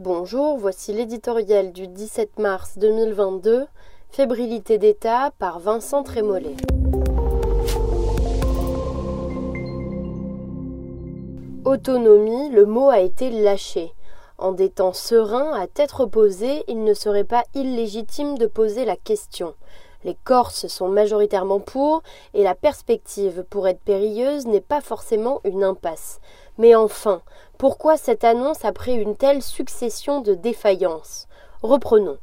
Bonjour, voici l'éditorial du 17 mars 2022, Fébrilité d'État par Vincent Trémollet. Autonomie, le mot a été lâché. En des temps sereins, à tête reposée, il ne serait pas illégitime de poser la question. Les Corses sont majoritairement pour, et la perspective, pour être périlleuse, n'est pas forcément une impasse. Mais enfin, pourquoi cette annonce après une telle succession de défaillances? Reprenons.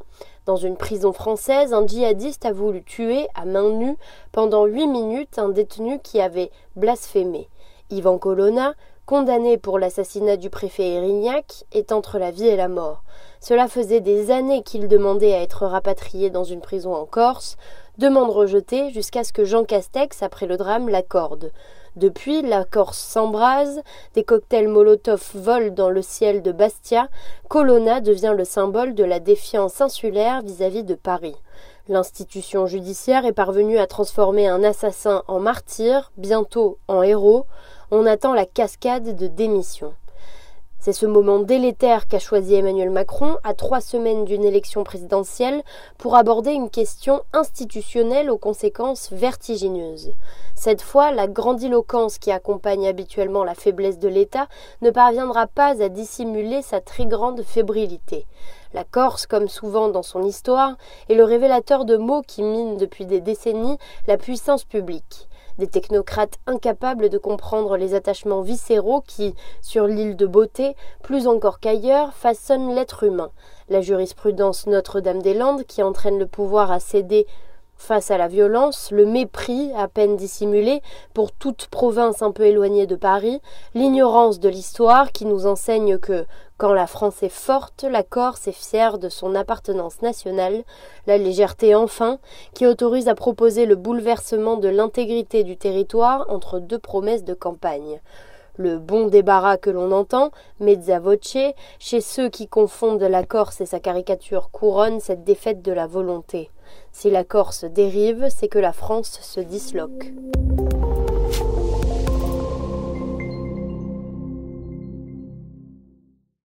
Dans une prison française, un djihadiste a voulu tuer à main nue pendant huit minutes un détenu qui avait blasphémé. Ivan Colonna, condamné pour l'assassinat du préfet Erignac, est entre la vie et la mort. Cela faisait des années qu'il demandait à être rapatrié dans une prison en Corse, demande rejetée jusqu'à ce que Jean Castex, après le drame, l'accorde. Depuis, la Corse s'embrase, des cocktails Molotov volent dans le ciel de Bastia, Colonna devient le symbole de la défiance insulaire vis-à-vis -vis de Paris. L'institution judiciaire est parvenue à transformer un assassin en martyr, bientôt en héros. On attend la cascade de démissions. C'est ce moment délétère qu'a choisi Emmanuel Macron à trois semaines d'une élection présidentielle pour aborder une question institutionnelle aux conséquences vertigineuses. Cette fois, la grandiloquence qui accompagne habituellement la faiblesse de l'État ne parviendra pas à dissimuler sa très grande fébrilité. La Corse, comme souvent dans son histoire, est le révélateur de mots qui minent depuis des décennies la puissance publique des technocrates incapables de comprendre les attachements viscéraux qui, sur l'île de beauté, plus encore qu'ailleurs, façonnent l'être humain. La jurisprudence Notre-Dame-des-Landes, qui entraîne le pouvoir à céder Face à la violence, le mépris, à peine dissimulé, pour toute province un peu éloignée de Paris, l'ignorance de l'histoire qui nous enseigne que, quand la France est forte, la Corse est fière de son appartenance nationale, la légèreté enfin, qui autorise à proposer le bouleversement de l'intégrité du territoire entre deux promesses de campagne le bon débarras que l'on entend, mezza voce, chez ceux qui confondent la Corse et sa caricature couronne cette défaite de la volonté. Si la Corse dérive, c'est que la France se disloque.